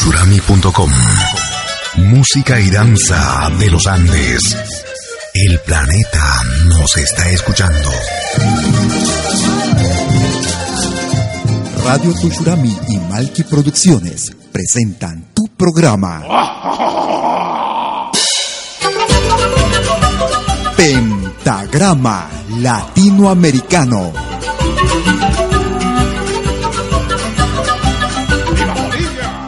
radiotusurami.com Música y danza de los Andes. El planeta nos está escuchando. Radio Tushurami y Malki Producciones presentan tu programa. Pentagrama Latinoamericano.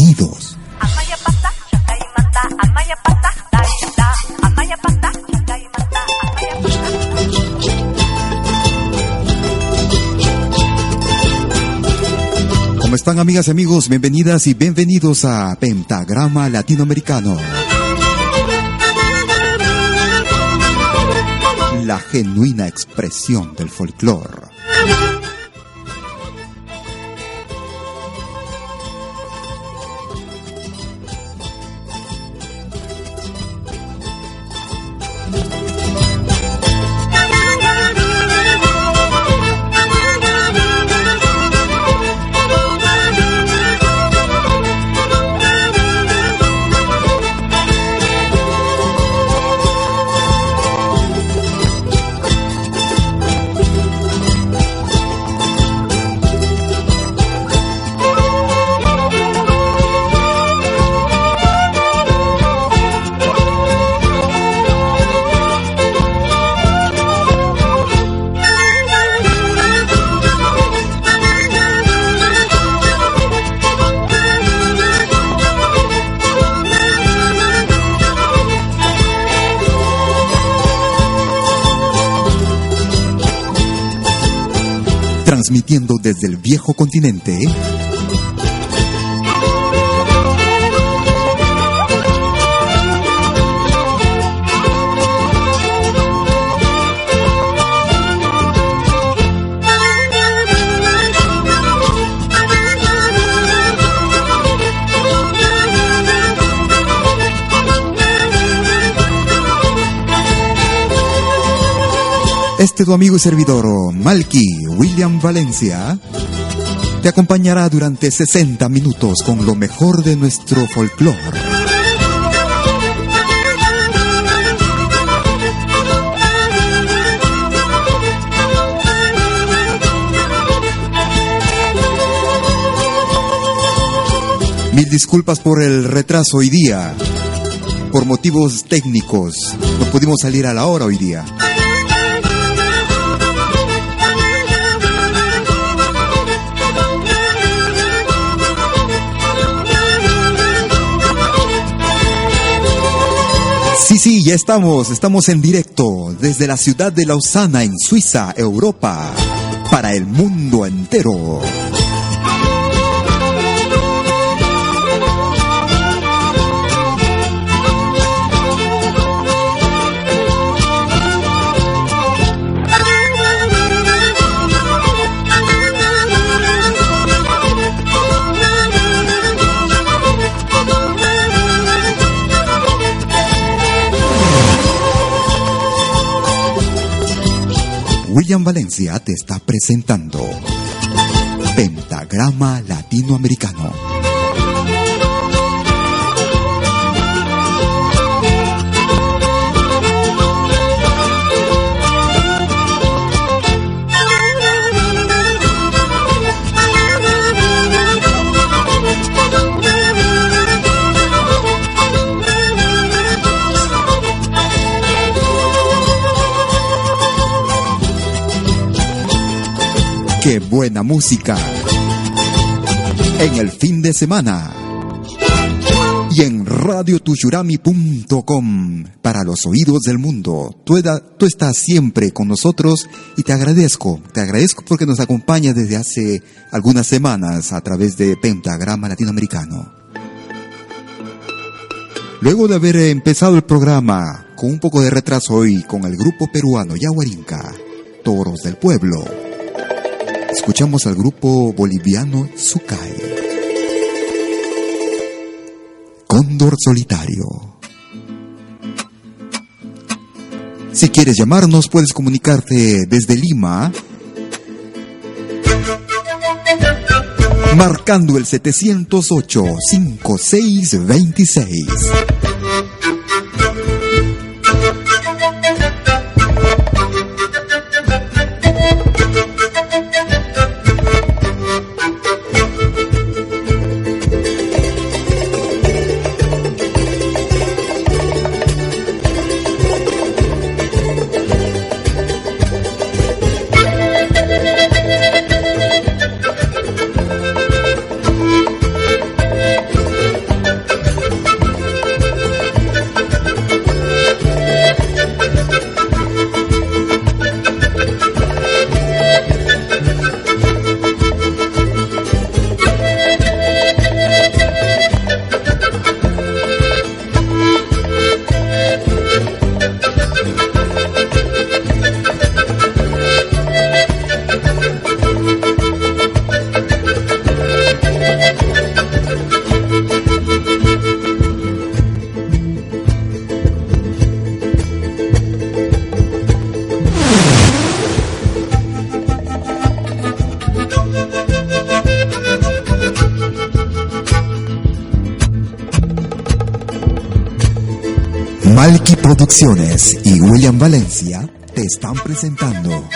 Bienvenidos. ¿Cómo están amigas y amigos? Bienvenidas y bienvenidos a Pentagrama Latinoamericano. La genuina expresión del folclore. Desde el viejo continente. Este tu amigo y servidor, Malky William Valencia, te acompañará durante 60 minutos con lo mejor de nuestro folclore. Mil disculpas por el retraso hoy día. Por motivos técnicos, no pudimos salir a la hora hoy día. Sí, ya estamos, estamos en directo desde la ciudad de Lausana, en Suiza, Europa, para el mundo entero. William Valencia te está presentando Pentagrama Latinoamericano. Qué buena música. En el fin de semana. Y en radiotushurami.com para los oídos del mundo. Tú, tú, estás siempre con nosotros y te agradezco. Te agradezco porque nos acompañas desde hace algunas semanas a través de Pentagrama Latinoamericano. Luego de haber empezado el programa con un poco de retraso hoy con el grupo peruano Yaguarinca, Toros del Pueblo, escuchamos al grupo boliviano Sukai, Cóndor Solitario. Si quieres llamarnos, puedes comunicarte desde Lima marcando el 708-5626. Y William Valencia te están presentando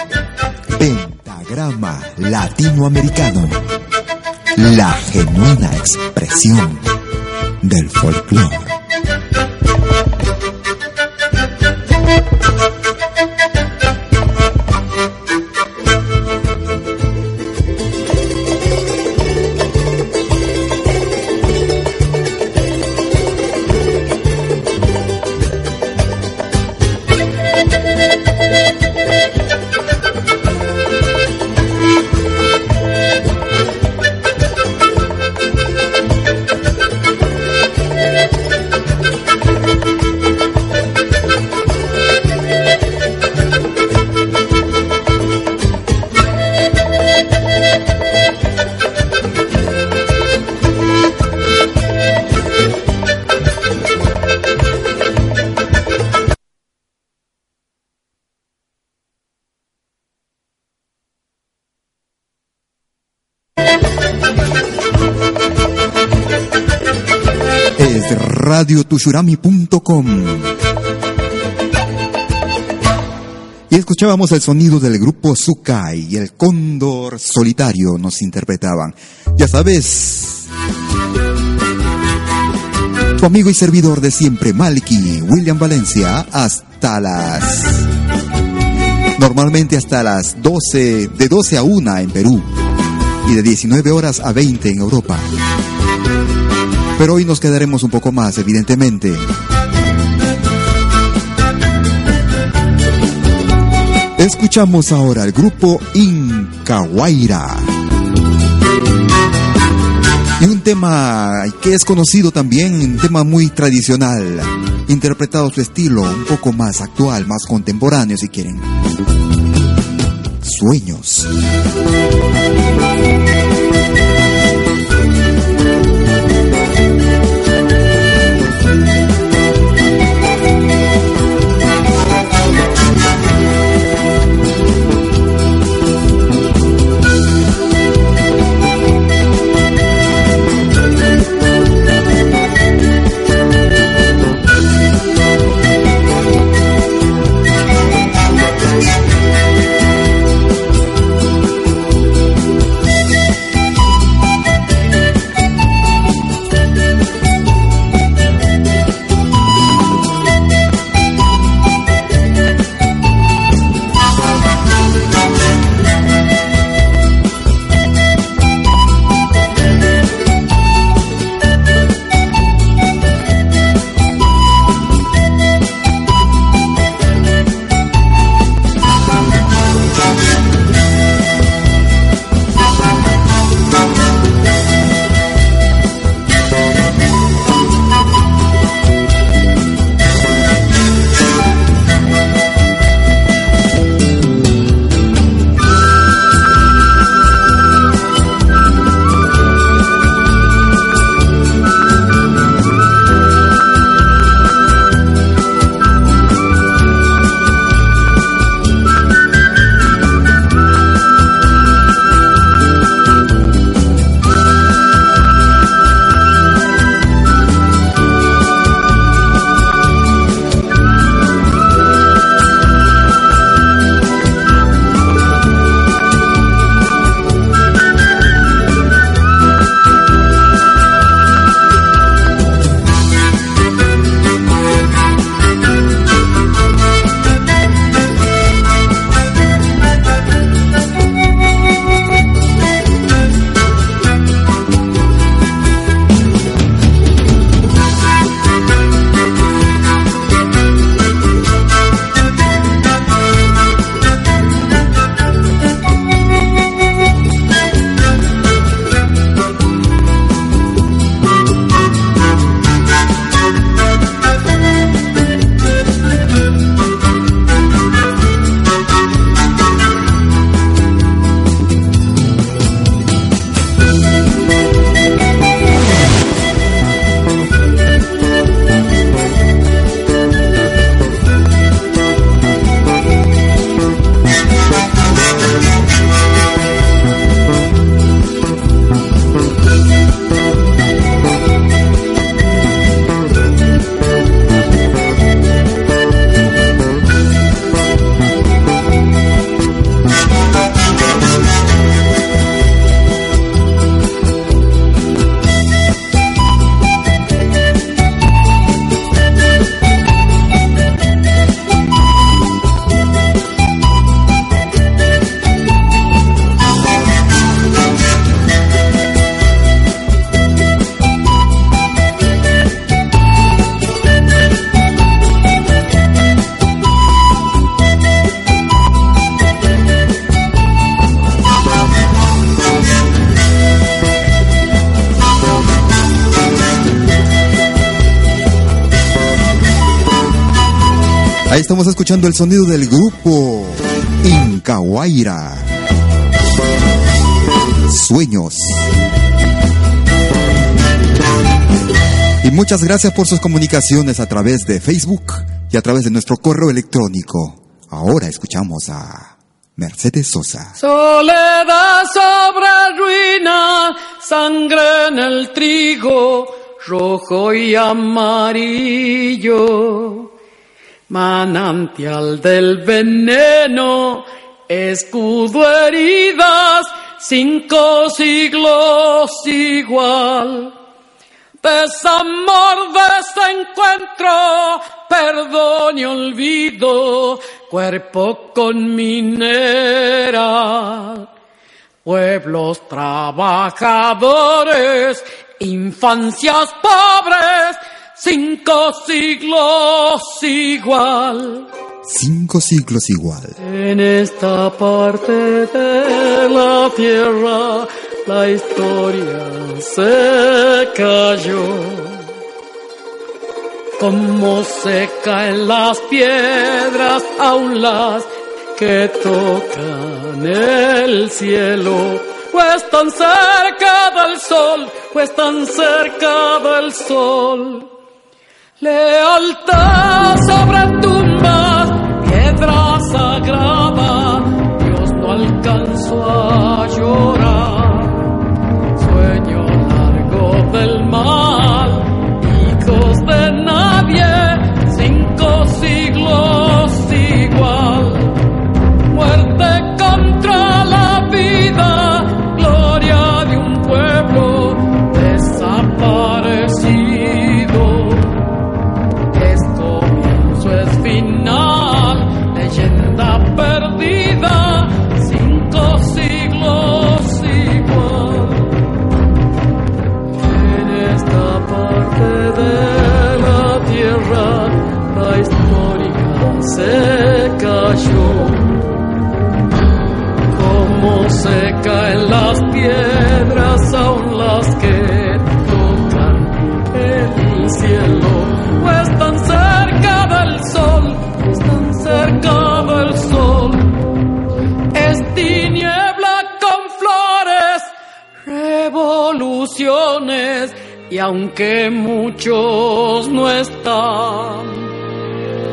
Pentagrama Latinoamericano, la genuina expresión del folclore. radiotushurami.com. Y escuchábamos el sonido del grupo Sukai y el cóndor solitario nos interpretaban. Ya sabes, tu amigo y servidor de siempre, Malky, William Valencia, hasta las... Normalmente hasta las 12, de 12 a 1 en Perú y de 19 horas a 20 en Europa. Pero hoy nos quedaremos un poco más, evidentemente. Escuchamos ahora el grupo Incahuayra. Y un tema que es conocido también, un tema muy tradicional, interpretado su estilo un poco más actual, más contemporáneo si quieren. Sueños. Sonido del grupo Incahuayra. Sueños. Y muchas gracias por sus comunicaciones a través de Facebook y a través de nuestro correo electrónico. Ahora escuchamos a Mercedes Sosa. Soledad sobre ruina, sangre en el trigo, rojo y amarillo. Manantial del veneno, escudo heridas, cinco siglos igual. Desamor, desencuentro, perdón y olvido, cuerpo con minera. Pueblos trabajadores, infancias pobres, cinco siglos igual. Cinco siglos igual. En esta parte de la tierra la historia se cayó. Como se caen las piedras, aún las que tocan el cielo. Pues tan cerca del sol, pues tan cerca del sol. Lealtad sobre tumbas, piedra sagrada, Dios no alcanzó a llorar. Sueño largo del mal, se cayó. Como se caen las piedras, aún las que tocan el cielo. Pues tan cerca del sol, pues tan cerca del sol. Es tiniebla con flores, revoluciones, y aunque muchos no están,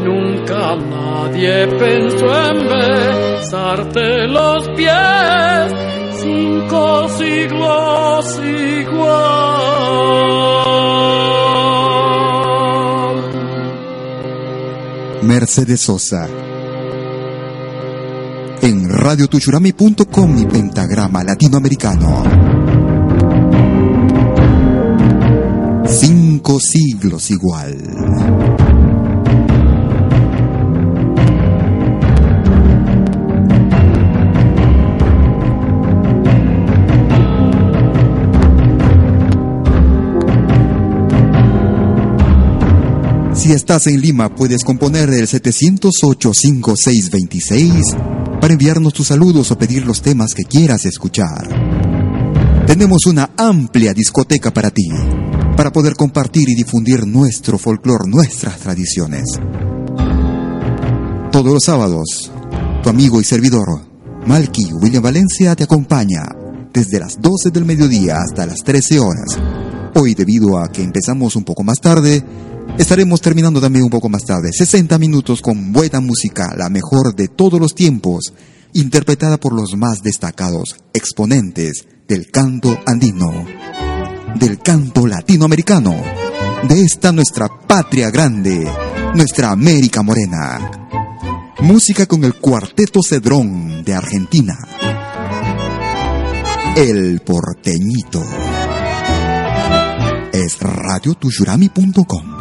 nunca nadie pensó en besarte los pies, cinco siglos igual. Mercedes Sosa. En radiotuchurami.com y pentagrama latinoamericano. Cinco siglos igual. Si estás en Lima, puedes componer el 708-5626 para enviarnos tus saludos o pedir los temas que quieras escuchar. Tenemos una amplia discoteca para ti, para poder compartir y difundir nuestro folclor, nuestras tradiciones. Todos los sábados, tu amigo y servidor, Malky William Valencia, te acompaña desde las 12 del mediodía hasta las 13 horas. Hoy, debido a que empezamos un poco más tarde, estaremos terminando también un poco más tarde. 60 minutos con buena música, la mejor de todos los tiempos, interpretada por los más destacados exponentes del canto andino, del canto latinoamericano, de esta nuestra patria grande, nuestra América Morena. Música con el Cuarteto Cedrón de Argentina. El porteñito. Es radiotushurami.com.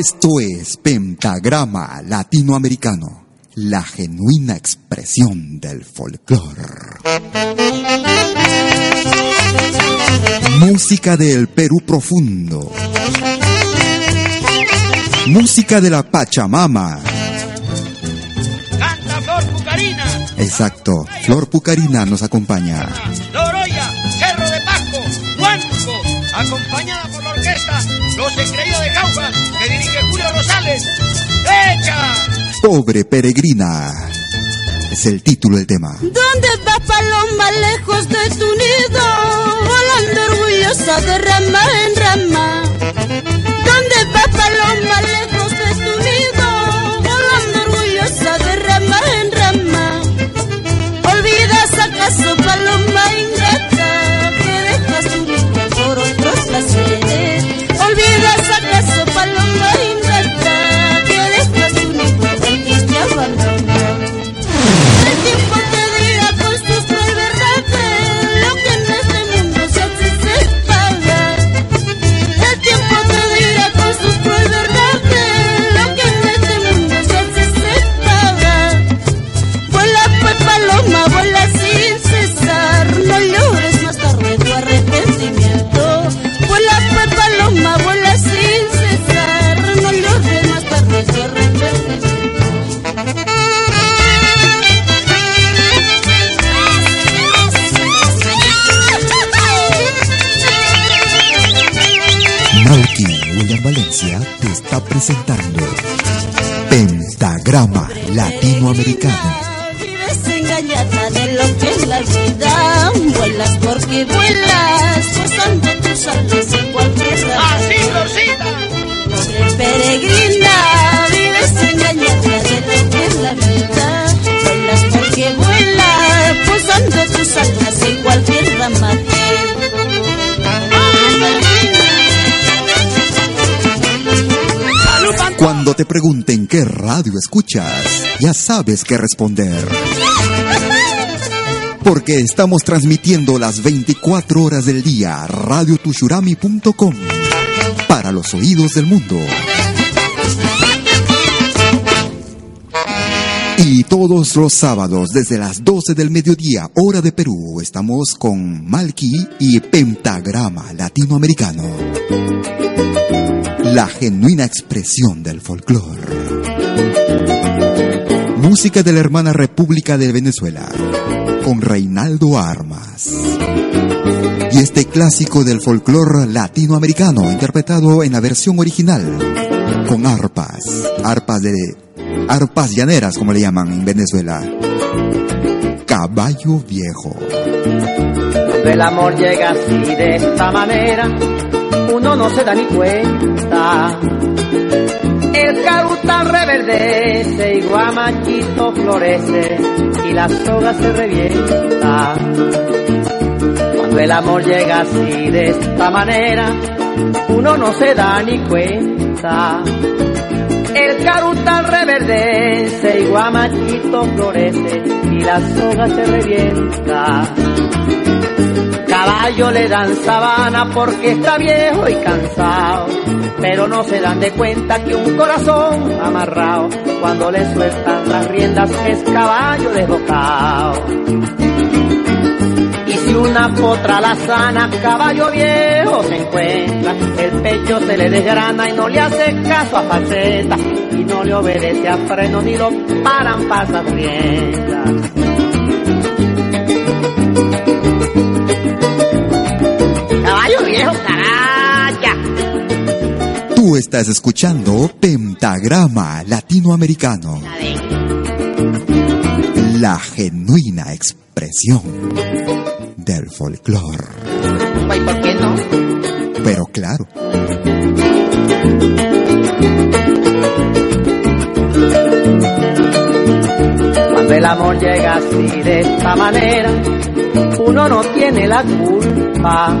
Esto es Pentagrama Latinoamericano, la genuina expresión del folclore. Música del Perú profundo. Música de la Pachamama. Canta Flor Pucarina. Exacto, Flor Pucarina nos acompaña. Loroya, Cerro de Pasco, Huánuco, acompañada por la orquesta Los Engreídos de Cauca, Rosales. ¡Echa! Pobre peregrina. Es el título del tema. ¿Dónde va paloma lejos de tu nido? Volando orgullosa de rama en rama. ¿Dónde va paloma lejos William Valencia te está presentando Pentagrama Latinoamericano. Vives engañada de lo que es la vida. Vuelas porque vuelas, gozando tus alas en cualquier rama. ¡Así, Florcita! Pobre peregrina, vives engañada de lo que es la vida. Vuelas porque vuelas, posando tus alas en cualquier rama. Cuando te pregunten qué radio escuchas, ya sabes qué responder. Porque estamos transmitiendo las 24 horas del día radiotushurami.com para los oídos del mundo. Y todos los sábados desde las 12 del mediodía, hora de Perú, estamos con Malki y Pentagrama Latinoamericano. La genuina expresión del folclore. Música de la hermana República de Venezuela, con Reinaldo Armas. Y este clásico del folclore latinoamericano, interpretado en la versión original, con arpas, arpas de arpas llaneras, como le llaman en Venezuela. Caballo viejo. El amor llega así de esta manera, uno no se da ni cuenta. El carutal reverdece y guamachito florece y la soga se revienta. Cuando el amor llega así de esta manera, uno no se da ni cuenta. El carutal reverdece y guamachito florece y la soga se revienta. Caballo le dan sabana porque está viejo y cansado, pero no se dan de cuenta que un corazón amarrado, cuando le sueltan las riendas es caballo desbocado. Y si una potra la sana, caballo viejo se encuentra, el pecho se le desgrana y no le hace caso a faceta, y no le obedece a freno ni lo paran pasas riendas. Estás escuchando Pentagrama Latinoamericano. La genuina expresión del folclore. ¿por qué no? Pero claro, Cuando el amor llega así de esta manera, uno no tiene la culpa.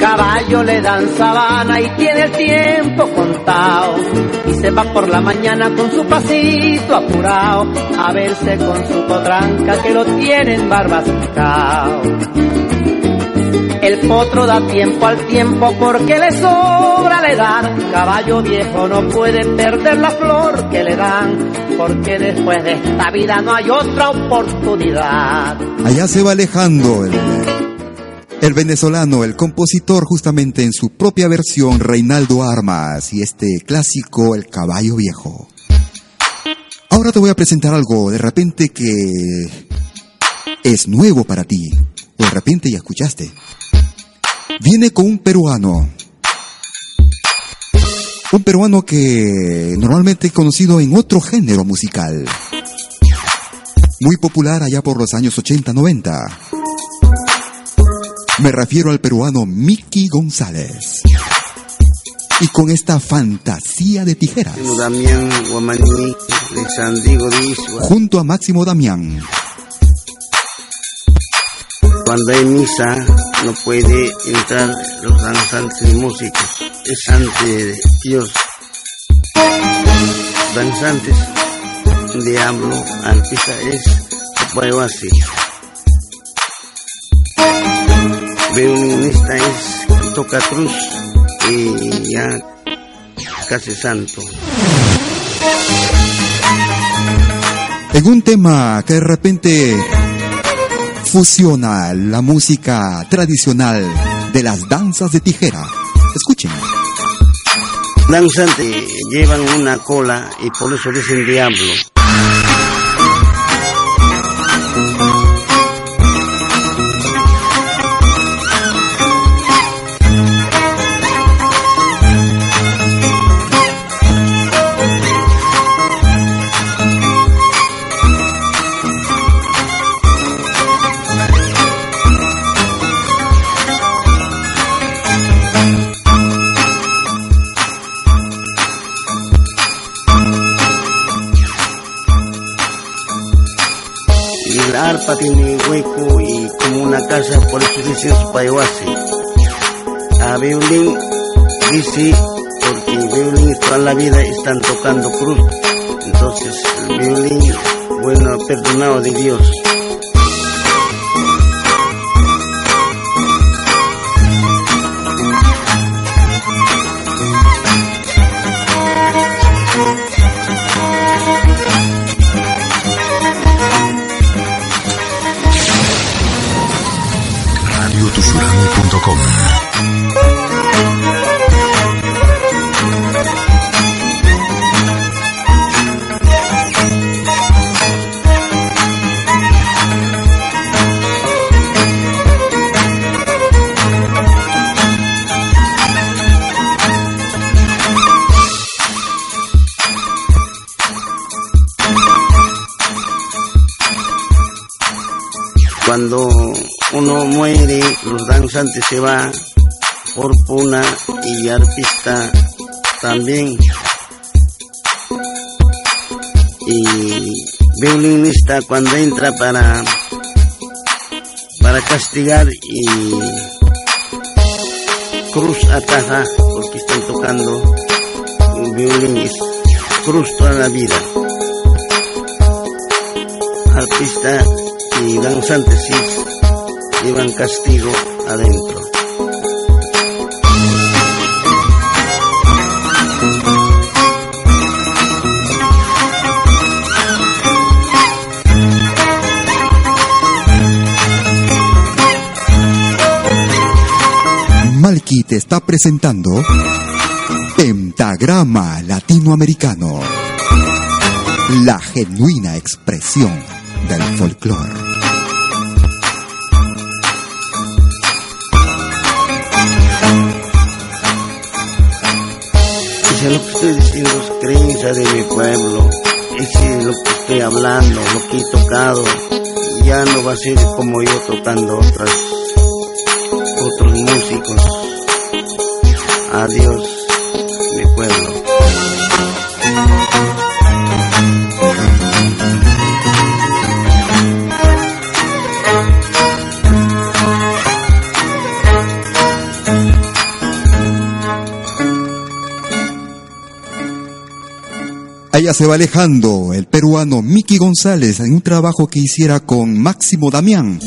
Caballo le dan sabana y tiene el tiempo contado. Y se va por la mañana con su pasito apurado a verse con su potranca que lo tienen barbascao. El potro da tiempo al tiempo porque le sobra la edad. Caballo viejo no puede perder la flor que le dan, porque después de esta vida no hay otra oportunidad. Allá se va alejando el, el venezolano, el compositor justamente en su propia versión, Reinaldo Armas, y este clásico, El caballo viejo. Ahora te voy a presentar algo de repente que es nuevo para ti, de repente ya escuchaste. Viene con un peruano. Un peruano que normalmente es conocido en otro género musical. Muy popular allá por los años 80-90. Me refiero al peruano Mickey González. Y con esta fantasía de tijeras. Junto a Máximo Damián. Cuando hay misa no puede entrar los danzantes y músicos. Es ante Dios. Danzantes, diablo, artista es así. Violinista es toca cruz y ya casi santo. En un tema que de repente fusiona la música tradicional de las danzas de tijera. Escuchen. Danzantes llevan una cola y por eso dicen diablo. Tiene hueco y como una casa, por eso dicen su payuase. A violín dice, porque violín toda la vida están tocando cruz. Entonces violín, bueno, perdonado de Dios. Danzantes se van por puna y artista también. Y violinista cuando entra para para castigar y cruz ataja porque están tocando un violín cruz toda la vida artista y danzantes sí llevan castigo adentro te está presentando Pentagrama Latinoamericano. La genuina expresión del folclore. Lo que estoy diciendo, es creencia de mi pueblo. Ese es lo que estoy hablando, lo que he tocado. Ya no va a ser como yo tocando otras, otros músicos. Adiós, Allá se va alejando el peruano Miki González en un trabajo que hiciera con Máximo Damián.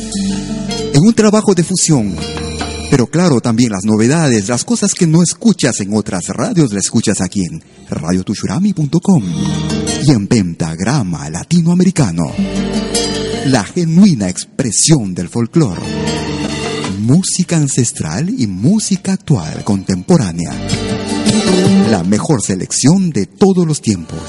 En un trabajo de fusión. Pero claro, también las novedades, las cosas que no escuchas en otras radios, las escuchas aquí en radiotushurami.com y en Pentagrama Latinoamericano. La genuina expresión del folclore. Música ancestral y música actual contemporánea. La mejor selección de todos los tiempos.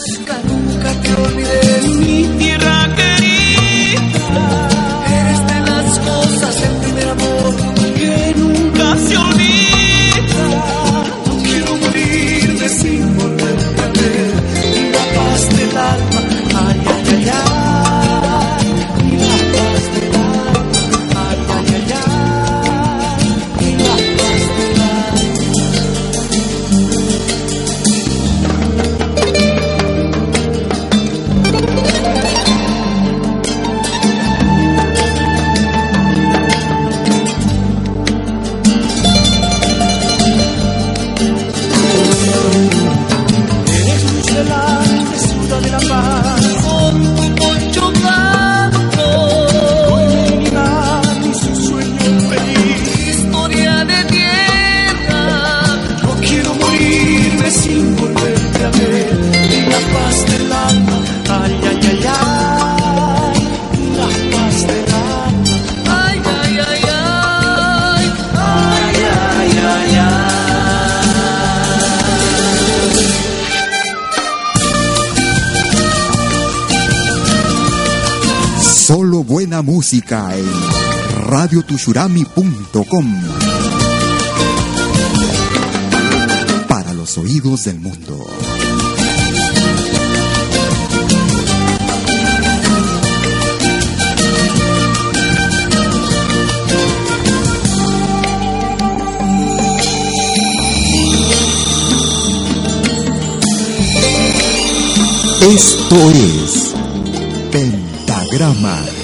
Música en radiotushurami.com. Para los oídos del mundo. Esto es Pentagrama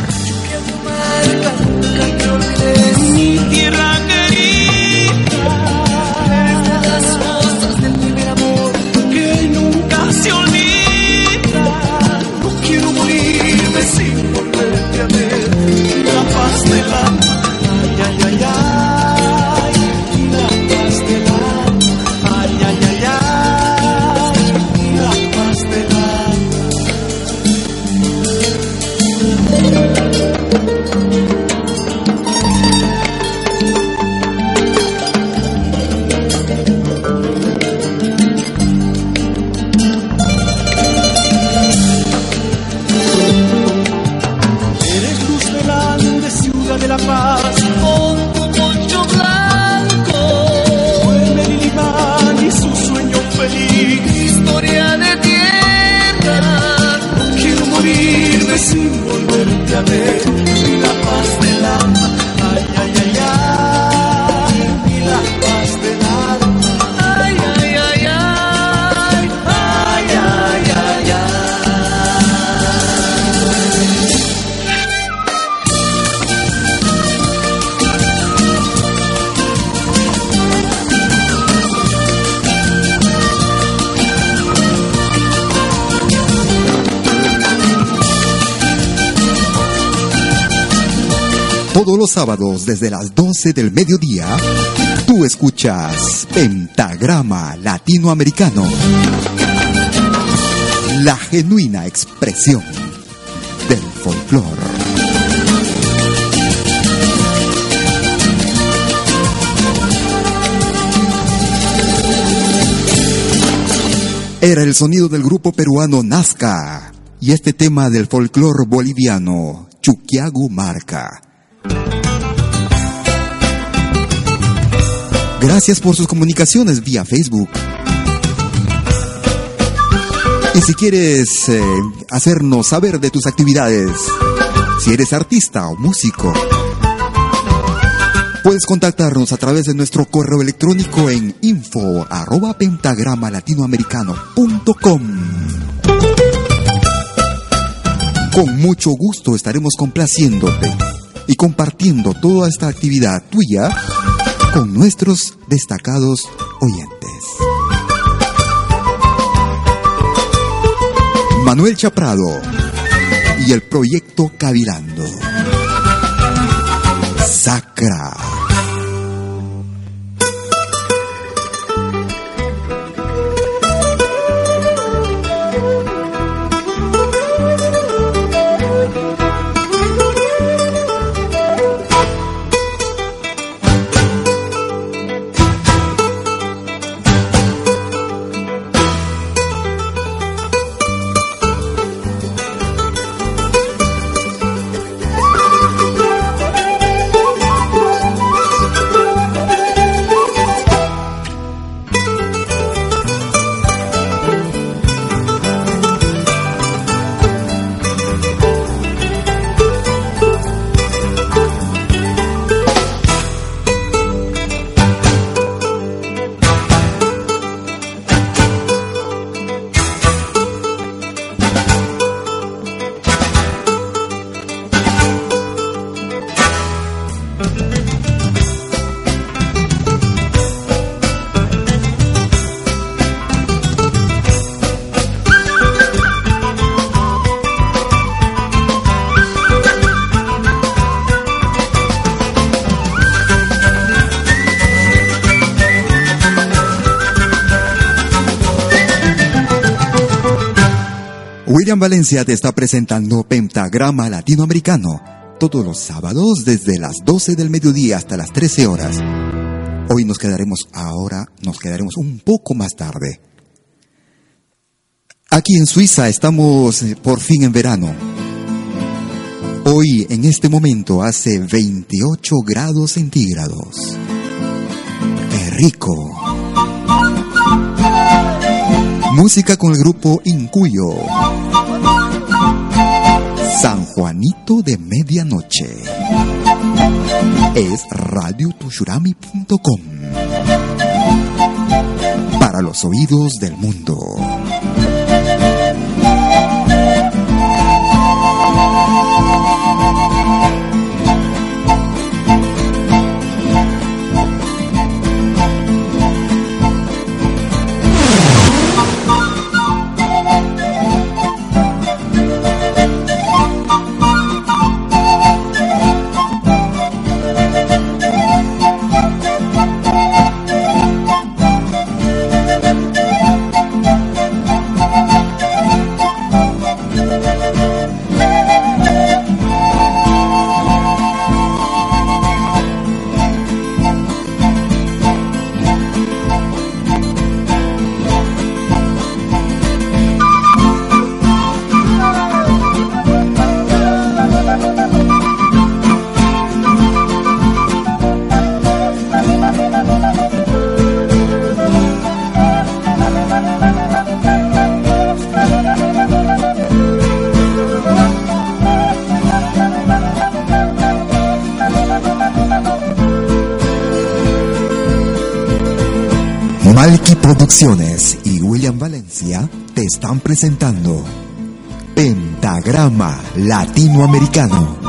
Los sábados desde las 12 del mediodía, tú escuchas Pentagrama Latinoamericano. La genuina expresión del folclore. Era el sonido del grupo peruano Nazca y este tema del folclore boliviano, Chuquiagu Marca. Gracias por sus comunicaciones vía Facebook. Y si quieres eh, hacernos saber de tus actividades, si eres artista o músico, puedes contactarnos a través de nuestro correo electrónico en info arroba pentagrama latinoamericano.com. Con mucho gusto estaremos complaciéndote y compartiendo toda esta actividad tuya con nuestros destacados oyentes. Manuel Chaprado y el proyecto Cavilando. Sacra. Valencia te está presentando Pentagrama Latinoamericano todos los sábados desde las 12 del mediodía hasta las 13 horas. Hoy nos quedaremos ahora, nos quedaremos un poco más tarde. Aquí en Suiza estamos eh, por fin en verano. Hoy, en este momento, hace 28 grados centígrados. ¡Qué rico! Música con el grupo Incuyo. San Juanito de Medianoche. Es radiotushurami.com. Para los oídos del mundo. Presentando Pentagrama Latinoamericano.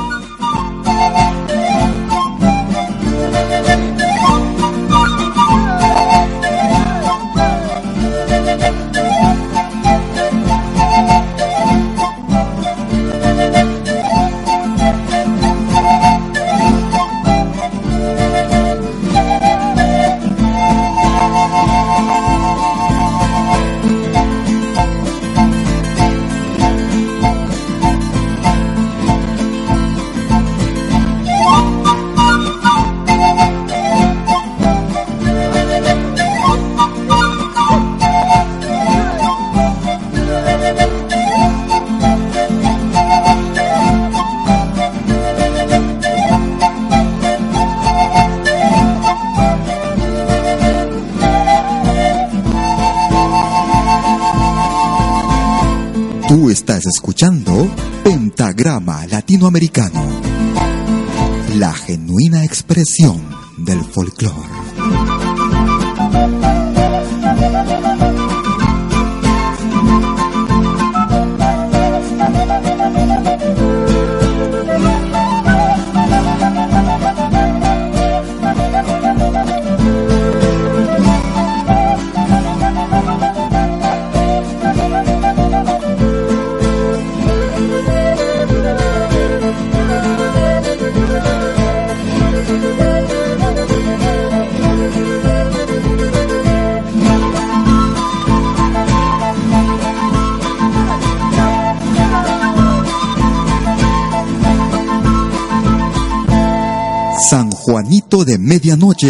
Expresión del folclore.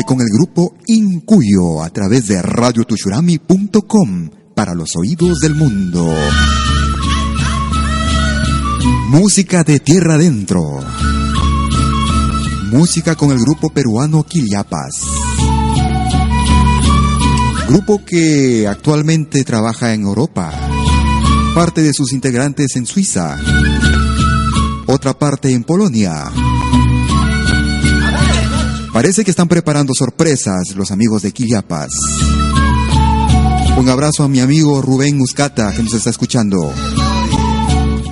Con el grupo Incuyo a través de radiotushurami.com para los oídos del mundo. Música de tierra adentro. Música con el grupo peruano Quillapas. Grupo que actualmente trabaja en Europa. Parte de sus integrantes en Suiza. Otra parte en Polonia. Parece que están preparando sorpresas los amigos de Quillapas. Un abrazo a mi amigo Rubén Muscata que nos está escuchando.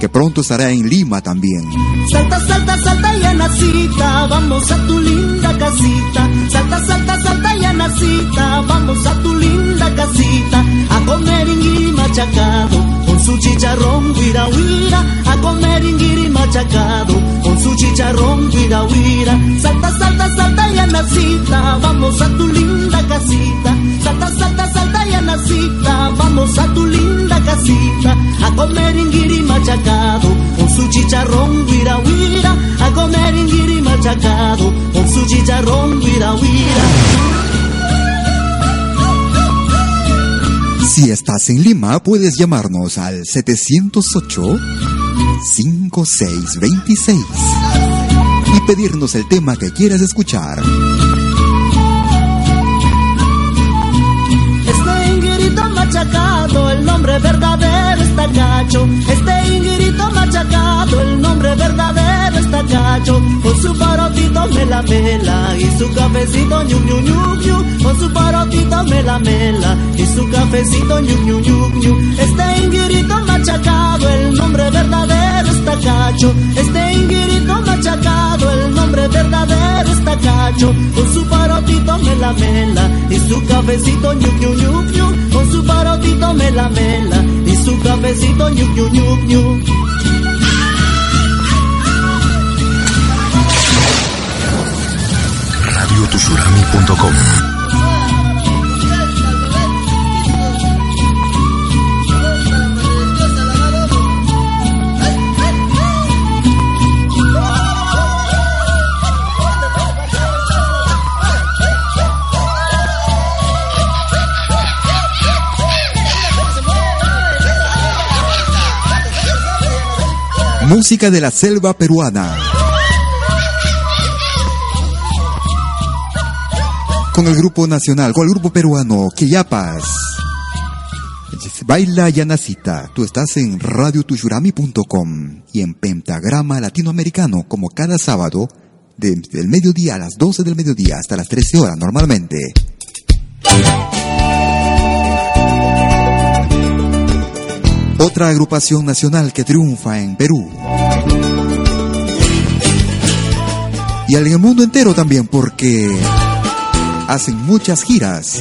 Que pronto estará en Lima también. Salta, salta, salta ya nacita, vamos a tu linda casita. Salta, salta, salta ya nacita, vamos a tu linda casita. A comer ingui machacado, su chicharrón guira guira. A comer ingui machacado, con su chicharrón guira guira. Salta, salta, salta ya nacita, vamos a tu linda casita. Salta, salta, salta ya nacita, vamos a tu linda casita. A comer ingiri machacado, con su chicharrón guira guira. A comer ingiri machacado, con su chicharrón guira guira. Si estás en Lima, puedes llamarnos al 708-5626 y pedirnos el tema que quieras escuchar. El nombre verdadero está cacho. Este inguirito machacado, el nombre verdadero está cacho. Con su parotito me la mela y su cafecito ñu ñu ñu ñu. Con su parotito me la mela y su cafecito ñu ñu ñu ñu. Este inguirito machacado, el nombre verdadero está cacho. Este inguirito machacado, el nombre verdadero está cacho. Con su parotito me la mela y su cafecito ñu ñu ñu su parotito me la mela y su cafecito ñu ñu ñu ñu. radiotushurami.com Música de la selva peruana. Con el grupo nacional, con el grupo peruano, Quillapas. Baila Yanacita. Tú estás en radiotushurami.com y en Pentagrama Latinoamericano, como cada sábado, desde el mediodía a las 12 del mediodía hasta las 13 horas normalmente. Otra agrupación nacional que triunfa en Perú. Y en el mundo entero también porque hacen muchas giras.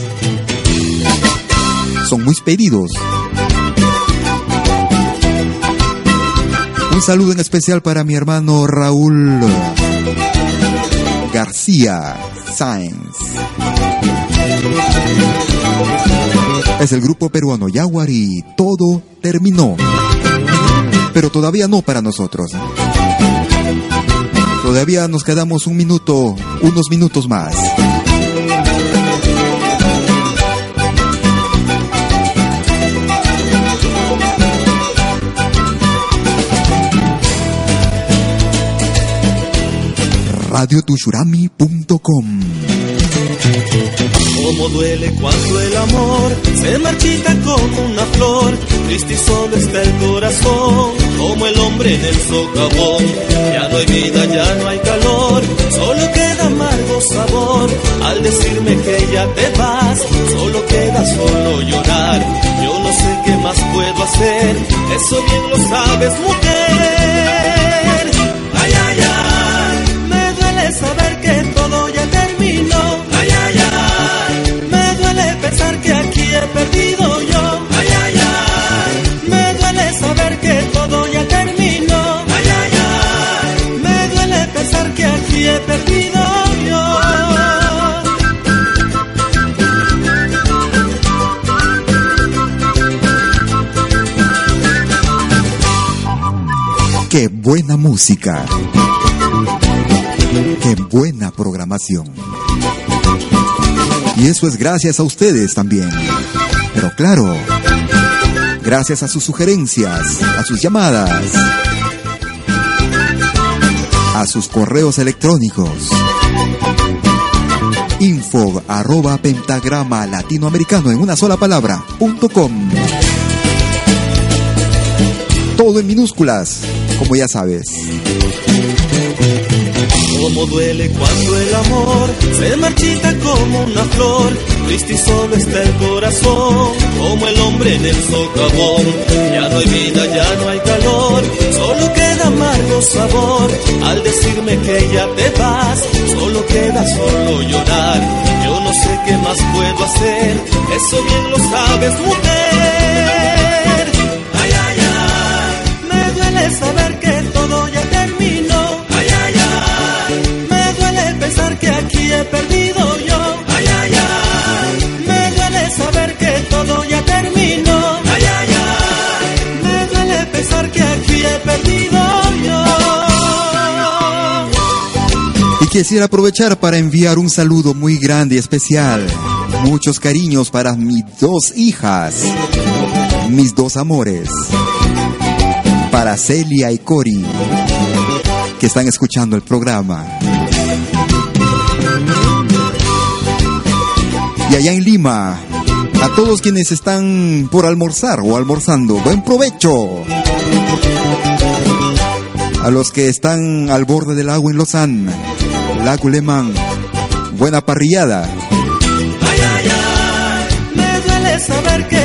Son muy pedidos. Un saludo en especial para mi hermano Raúl García Sáenz. Es el grupo peruano Jaguar y todo terminó. Pero todavía no para nosotros. Todavía nos quedamos un minuto, unos minutos más. radiotushurami.com Cómo duele cuando el amor se marchita como una flor, triste y solo está el corazón, como el hombre en el socavón. Ya no hay vida, ya no hay calor, solo queda amargo sabor. Al decirme que ya te vas, solo queda solo llorar. Yo no sé qué más puedo hacer, eso bien lo sabes, mujer. Buena música! Qué buena programación. Y eso es gracias a ustedes también. Pero claro, gracias a sus sugerencias, a sus llamadas, a sus correos electrónicos. Info arroba pentagrama latinoamericano en una sola palabra. Todo en minúsculas, como ya sabes. Cómo duele cuando el amor se marchita como una flor, triste y solo está el corazón, como el hombre en el socavón. Ya no hay vida, ya no hay calor, solo queda amargo sabor. Al decirme que ya te vas, solo queda solo llorar. Yo no sé qué más puedo hacer, eso bien lo sabes, mujer. Duele saber que todo ya terminó. Ay, ay, ay, me duele pensar que aquí he perdido yo. Ay, ay, ay, me duele saber que todo ya terminó. Ay, ay, ay, me duele pensar que aquí he perdido yo. Y quisiera aprovechar para enviar un saludo muy grande y especial. Muchos cariños para mis dos hijas, mis dos amores. Celia y Cori, que están escuchando el programa. Y allá en Lima, a todos quienes están por almorzar o almorzando, buen provecho. A los que están al borde del agua en Lausanne, Lago Lemán, buena parrillada. Ay, ay, ay, me duele saber que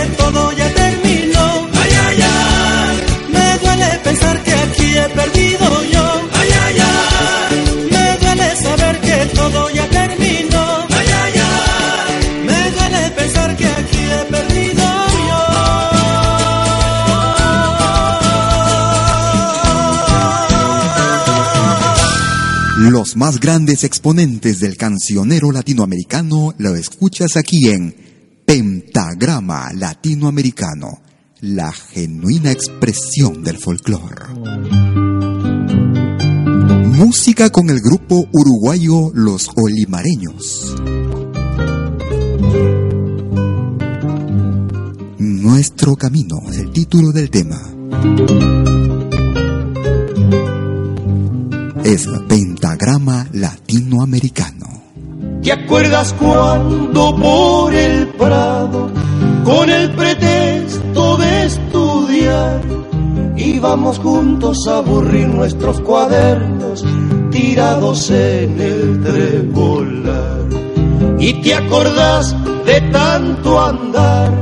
Los más grandes exponentes del cancionero latinoamericano lo escuchas aquí en Pentagrama Latinoamericano, la genuina expresión del folclore. Música con el grupo uruguayo Los Olimareños. Nuestro camino el título del tema. Es Pentagrama Latinoamericano. ¿Te acuerdas cuando por el Prado, con el pretexto de estudiar, íbamos juntos a aburrir nuestros cuadernos tirados en el trebolar? ¿Y te acordás de tanto andar,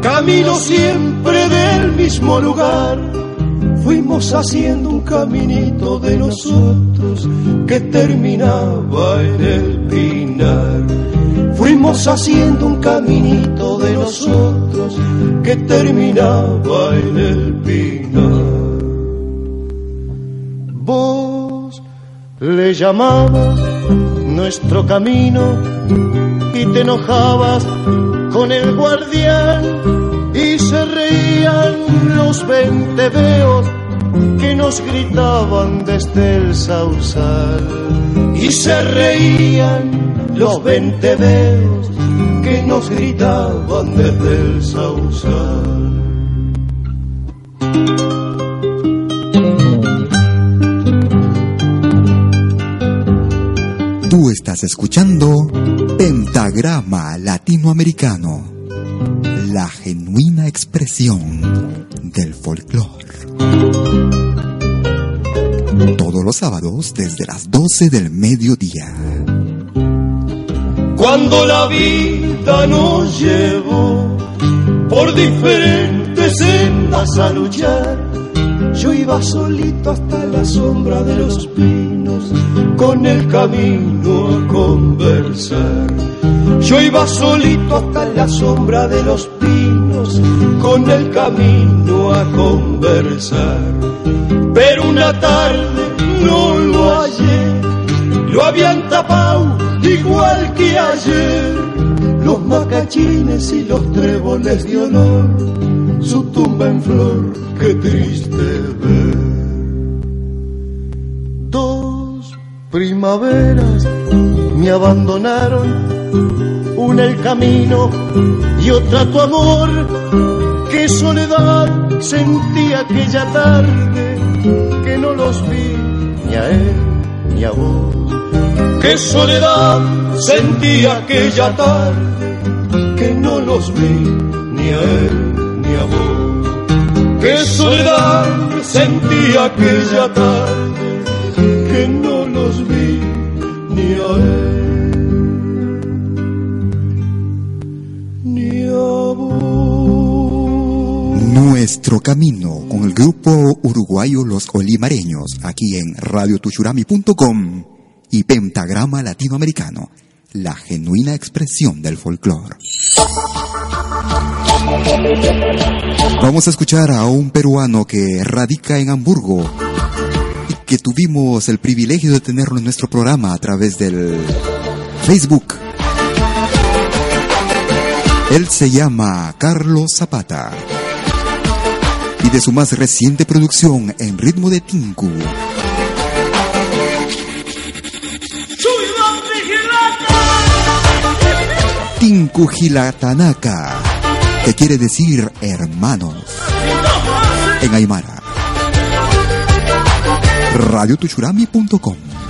camino siempre del mismo lugar? Fuimos haciendo un caminito de nosotros que terminaba en el pinar. Fuimos haciendo un caminito de nosotros que terminaba en el pinar. Vos le llamabas nuestro camino y te enojabas con el guardián los venteveos que nos gritaban desde el sausal. Y se reían los venteveos que nos gritaban desde el sausal. Tú estás escuchando Pentagrama Latinoamericano, la genuina expresión del folclore. Todos los sábados desde las 12 del mediodía. Cuando la vida nos llevó por diferentes sendas a luchar, yo iba solito hasta la sombra de los pinos, con el camino a conversar. Yo iba solito hasta la sombra de los pinos, con el camino a conversar. Pero una tarde no lo hallé, lo habían tapado igual que ayer. Los macachines y los tréboles de olor, su tumba en flor, qué triste ver. Dos Primaveras me abandonaron, una el camino y otra tu amor. Qué soledad sentí aquella tarde que no los vi ni a él ni a vos. Qué soledad sentí aquella tarde que no los vi ni a él ni a vos. Qué soledad sentí aquella tarde que no los vi ni a él Nuestro camino con el grupo uruguayo Los Olimareños, aquí en radiotuchurami.com y Pentagrama Latinoamericano, la genuina expresión del folclore. Vamos a escuchar a un peruano que radica en Hamburgo y que tuvimos el privilegio de tenerlo en nuestro programa a través del Facebook. Él se llama Carlos Zapata y de su más reciente producción en ritmo de Tinku. Tinku Gilatanaka, que quiere decir hermanos en Aymara. radiotuchurami.com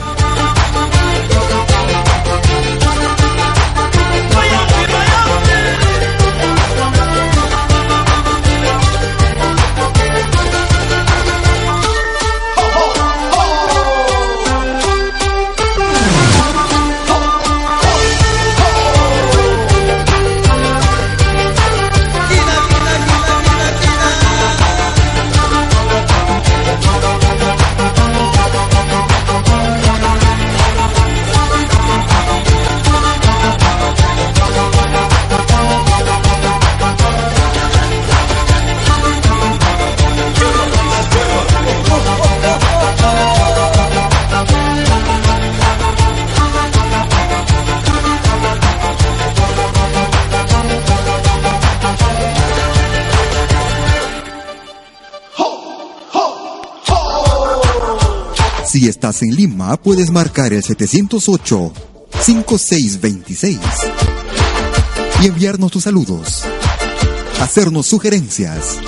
Si estás en Lima, puedes marcar el 708-5626 y enviarnos tus saludos, hacernos sugerencias.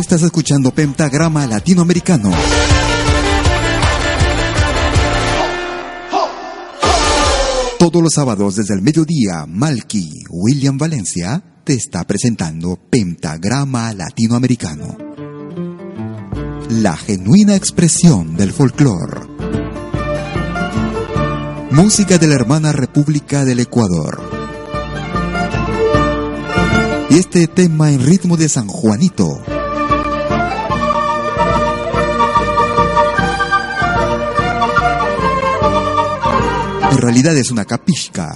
Estás escuchando Pentagrama Latinoamericano. Todos los sábados desde el mediodía, Malky William Valencia te está presentando Pentagrama Latinoamericano. La genuina expresión del folclore. Música de la hermana República del Ecuador. Y este tema en ritmo de San Juanito. Realidad es una capisca.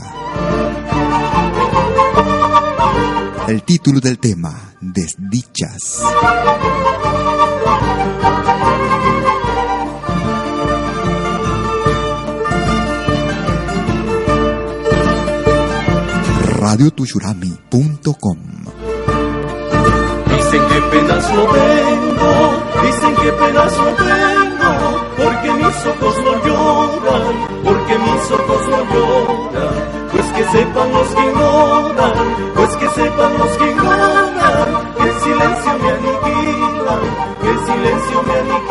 El título del tema, Desdichas. radiotushurami.com Dicen que penas no tengo, dicen que penas no tengo, porque mis una sepan los que ignoran, pues que sepan los que ignoran, que el silencio me aniquila, que el silencio me aniquila.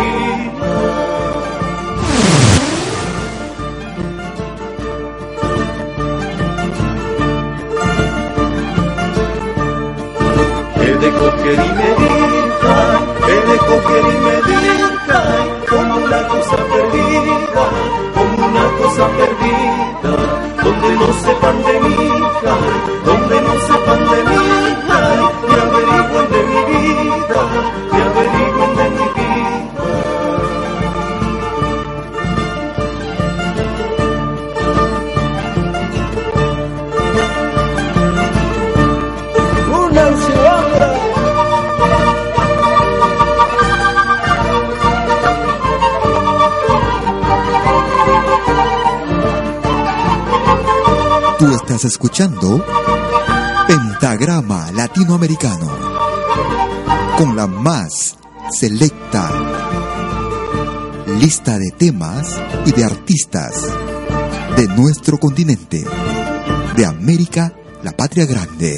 Escuchando Pentagrama Latinoamericano con la más selecta lista de temas y de artistas de nuestro continente, de América, la patria grande.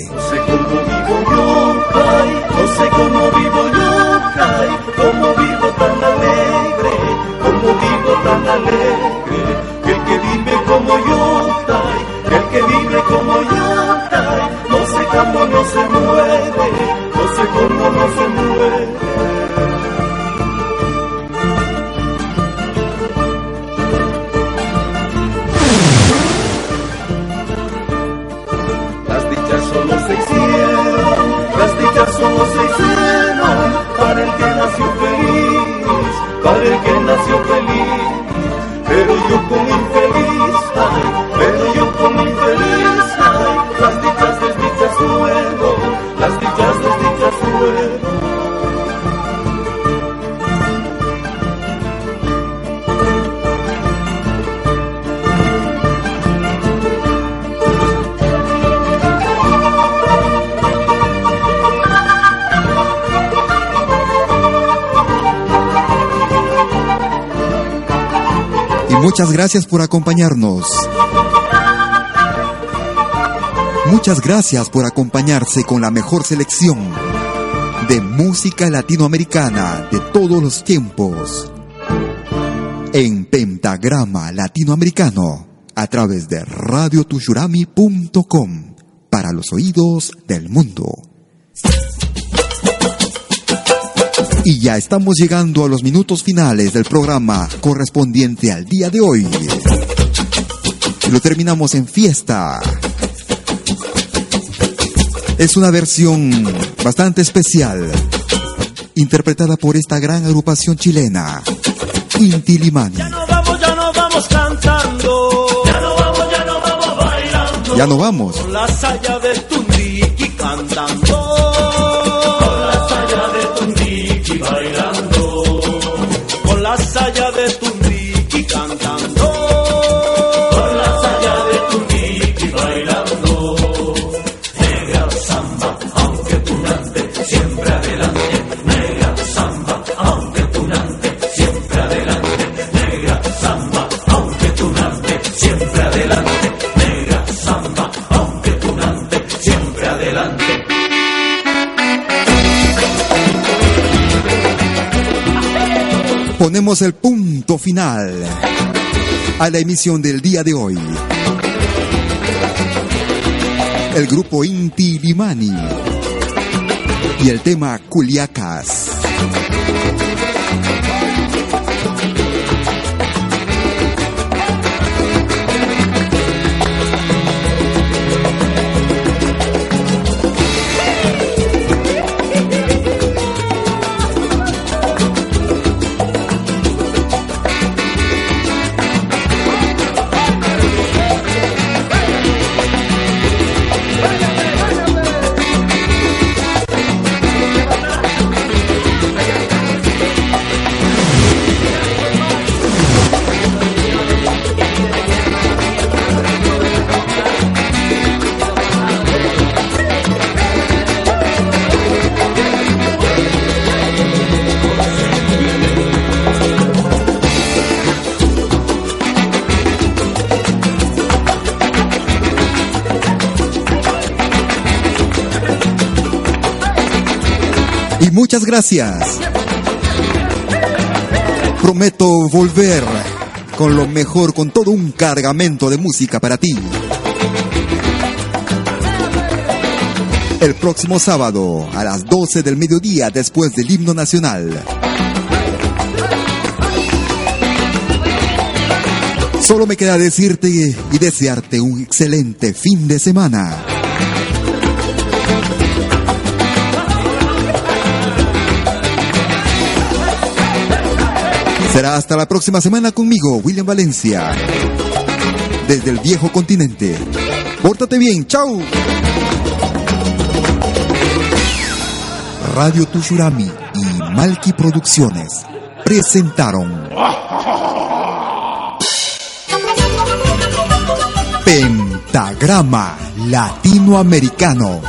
Muchas gracias por acompañarnos. Muchas gracias por acompañarse con la mejor selección de música latinoamericana de todos los tiempos. En Pentagrama Latinoamericano a través de radiotushurami.com para los oídos del mundo. Y ya estamos llegando a los minutos finales del programa correspondiente al día de hoy. Y lo terminamos en fiesta. Es una versión bastante especial, interpretada por esta gran agrupación chilena, Inti Limani. Ya no vamos, ya no vamos cantando. Ya no vamos, ya no vamos bailando. Ya no vamos. Con la saya de Tundiki cantando. Final a la emisión del día de hoy. El grupo Inti Limani y el tema Culiacas. Gracias. Prometo volver con lo mejor, con todo un cargamento de música para ti. El próximo sábado a las 12 del mediodía después del himno nacional. Solo me queda decirte y desearte un excelente fin de semana. Será hasta la próxima semana conmigo, William Valencia. Desde el viejo continente. Pórtate bien, chao. Radio Tushurami y Malki Producciones presentaron Pentagrama Latinoamericano.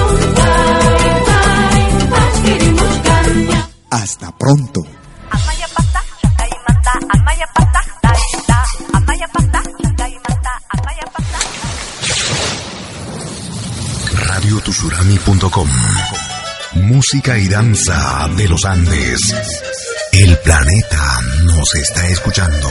Hasta pronto. Radiotusurami.com Música y danza de los Andes. El planeta nos está escuchando.